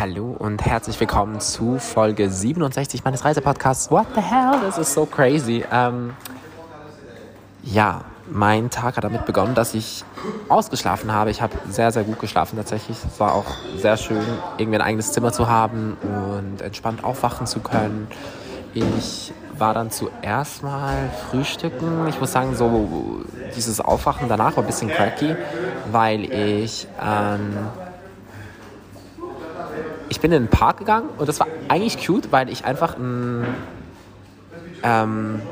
Hallo und herzlich willkommen zu Folge 67 meines Reisepodcasts. What the hell? This is so crazy. Ähm, ja, mein Tag hat damit begonnen, dass ich ausgeschlafen habe. Ich habe sehr, sehr gut geschlafen tatsächlich. Es war auch sehr schön, irgendwie ein eigenes Zimmer zu haben und entspannt aufwachen zu können. Ich war dann zuerst mal frühstücken. Ich muss sagen, so dieses Aufwachen danach war ein bisschen cracky, weil ich ähm, ich bin in den Park gegangen und das war eigentlich cute, weil ich einfach ein ähm,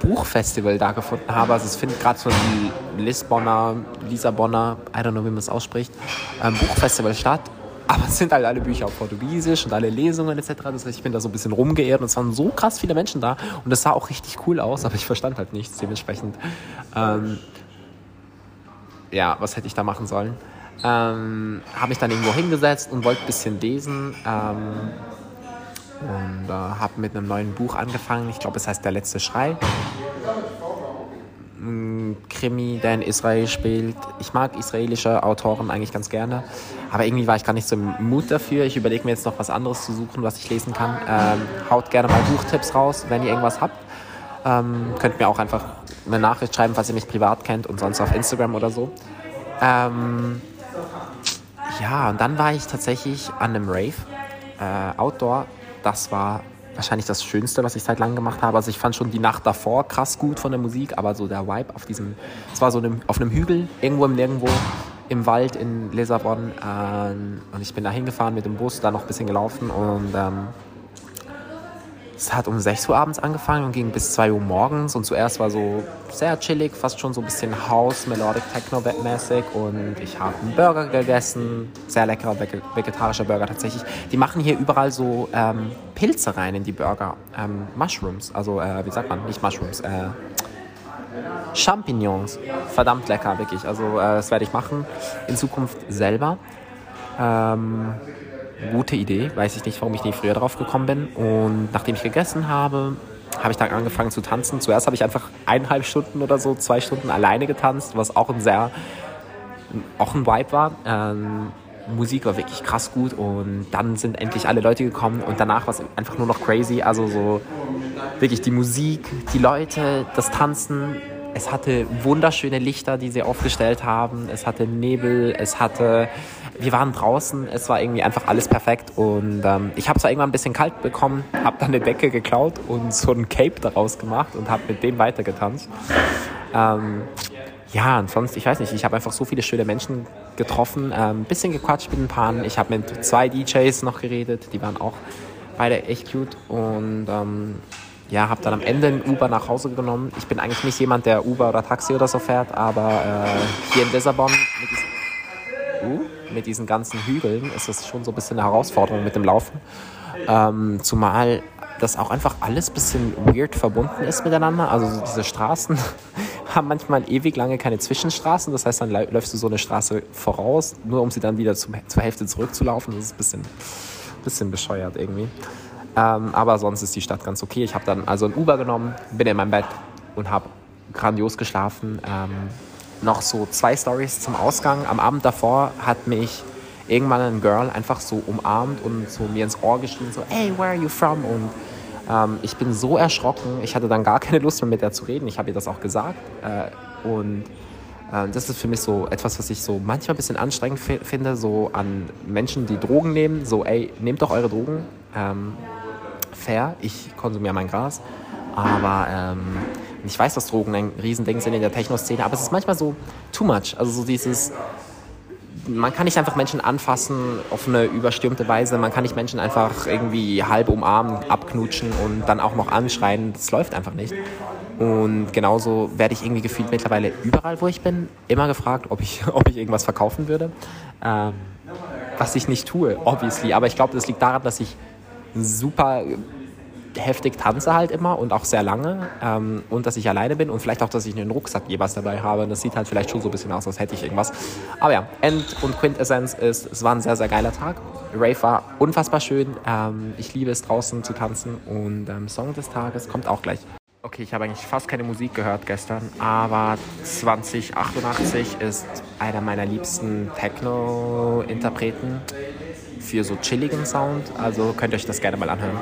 Buchfestival da gefunden habe. Also es findet gerade so ein Lisbonner, Lisabonner, I don't know, wie man es ausspricht, ähm, Buchfestival statt. Aber es sind halt alle Bücher auf Portugiesisch und alle Lesungen etc. Das heißt, ich bin da so ein bisschen rumgeehrt und es waren so krass viele Menschen da und es sah auch richtig cool aus, aber ich verstand halt nichts. Dementsprechend, ähm, ja, was hätte ich da machen sollen? Ähm, habe mich dann irgendwo hingesetzt und wollte ein bisschen lesen. Ähm, und äh, habe mit einem neuen Buch angefangen. Ich glaube, es heißt Der letzte Schrei. Ein Krimi, der in Israel spielt. Ich mag israelische Autoren eigentlich ganz gerne. Aber irgendwie war ich gar nicht so im Mut dafür. Ich überlege mir jetzt noch was anderes zu suchen, was ich lesen kann. Ähm, haut gerne mal Buchtipps raus, wenn ihr irgendwas habt. Ähm, könnt mir auch einfach eine Nachricht schreiben, falls ihr mich privat kennt und sonst auf Instagram oder so. Ähm, ja, und dann war ich tatsächlich an einem Rave, äh, Outdoor. Das war wahrscheinlich das Schönste, was ich seit langem gemacht habe. Also ich fand schon die Nacht davor krass gut von der Musik, aber so der Vibe auf diesem, es war so einem, auf einem Hügel, irgendwo im Nirgendwo, im Wald in Lissabon. Äh, und ich bin da hingefahren mit dem Bus, da noch ein bisschen gelaufen und ähm, es hat um 6 Uhr abends angefangen und ging bis 2 Uhr morgens. Und zuerst war so sehr chillig, fast schon so ein bisschen House, Melodic Techno mäßig. Und ich habe einen Burger gegessen, sehr leckerer vegetarischer Burger tatsächlich. Die machen hier überall so ähm, Pilze rein in die Burger. Ähm, Mushrooms, also äh, wie sagt man, nicht Mushrooms, äh, Champignons. Verdammt lecker, wirklich. Also äh, das werde ich machen in Zukunft selber. Ähm, gute Idee. Weiß ich nicht, warum ich nicht früher drauf gekommen bin. Und nachdem ich gegessen habe, habe ich dann angefangen zu tanzen. Zuerst habe ich einfach eineinhalb Stunden oder so, zwei Stunden alleine getanzt, was auch ein sehr, auch ein Vibe war. Ähm, Musik war wirklich krass gut und dann sind endlich alle Leute gekommen und danach war es einfach nur noch crazy. Also so wirklich die Musik, die Leute, das Tanzen. Es hatte wunderschöne Lichter, die sie aufgestellt haben. Es hatte Nebel, es hatte wir waren draußen, es war irgendwie einfach alles perfekt und ähm, ich habe zwar irgendwann ein bisschen kalt bekommen, habe dann eine Decke geklaut und so ein Cape daraus gemacht und habe mit dem weitergetanzt. Ähm, ja, und sonst, ich weiß nicht, ich habe einfach so viele schöne Menschen getroffen, ein ähm, bisschen gequatscht mit ein paar. Ich habe mit zwei DJs noch geredet, die waren auch beide echt cute und ähm, ja, habe dann am Ende ein Uber nach Hause genommen. Ich bin eigentlich nicht jemand, der Uber oder Taxi oder so fährt, aber äh, hier in Lissabon mit diesem, uh, mit diesen ganzen Hügeln ist es schon so ein bisschen eine Herausforderung mit dem Laufen. Ähm, zumal das auch einfach alles ein bisschen weird verbunden ist miteinander. Also diese Straßen haben manchmal ewig lange keine Zwischenstraßen. Das heißt, dann läufst du so eine Straße voraus, nur um sie dann wieder zum, zur Hälfte zurückzulaufen. Das ist ein bisschen, bisschen bescheuert irgendwie. Ähm, aber sonst ist die Stadt ganz okay. Ich habe dann also ein Uber genommen, bin in meinem Bett und habe grandios geschlafen. Ähm, noch so zwei Stories zum Ausgang. Am Abend davor hat mich irgendwann ein Girl einfach so umarmt und so mir ins Ohr geschrien, so, hey, where are you from? Und ähm, ich bin so erschrocken, ich hatte dann gar keine Lust mehr mit der zu reden. Ich habe ihr das auch gesagt. Äh, und äh, das ist für mich so etwas, was ich so manchmal ein bisschen anstrengend finde, so an Menschen, die Drogen nehmen, so, ey, nehmt doch eure Drogen. Ähm, fair, ich konsumiere mein Gras. Aber ähm, ich weiß, dass Drogen ein Riesending sind in der Techno-Szene, aber es ist manchmal so too much. Also so dieses, man kann nicht einfach Menschen anfassen auf eine überstürmte Weise. Man kann nicht Menschen einfach irgendwie halb umarmen, abknutschen und dann auch noch anschreien. Das läuft einfach nicht. Und genauso werde ich irgendwie gefühlt mittlerweile überall, wo ich bin, immer gefragt, ob ich, ob ich irgendwas verkaufen würde. Ähm, was ich nicht tue, obviously. Aber ich glaube, das liegt daran, dass ich super heftig tanze halt immer und auch sehr lange ähm, und dass ich alleine bin und vielleicht auch, dass ich einen Rucksack jeweils dabei habe. Und das sieht halt vielleicht schon so ein bisschen aus, als hätte ich irgendwas. Aber ja, End- und Quintessenz ist, es war ein sehr, sehr geiler Tag. Rave war unfassbar schön. Ähm, ich liebe es draußen zu tanzen und ähm, Song des Tages kommt auch gleich. Okay, ich habe eigentlich fast keine Musik gehört gestern, aber 2088 ist einer meiner liebsten Techno-Interpreten. für so chilligen Sound. Also könnt ihr euch das gerne mal anhören.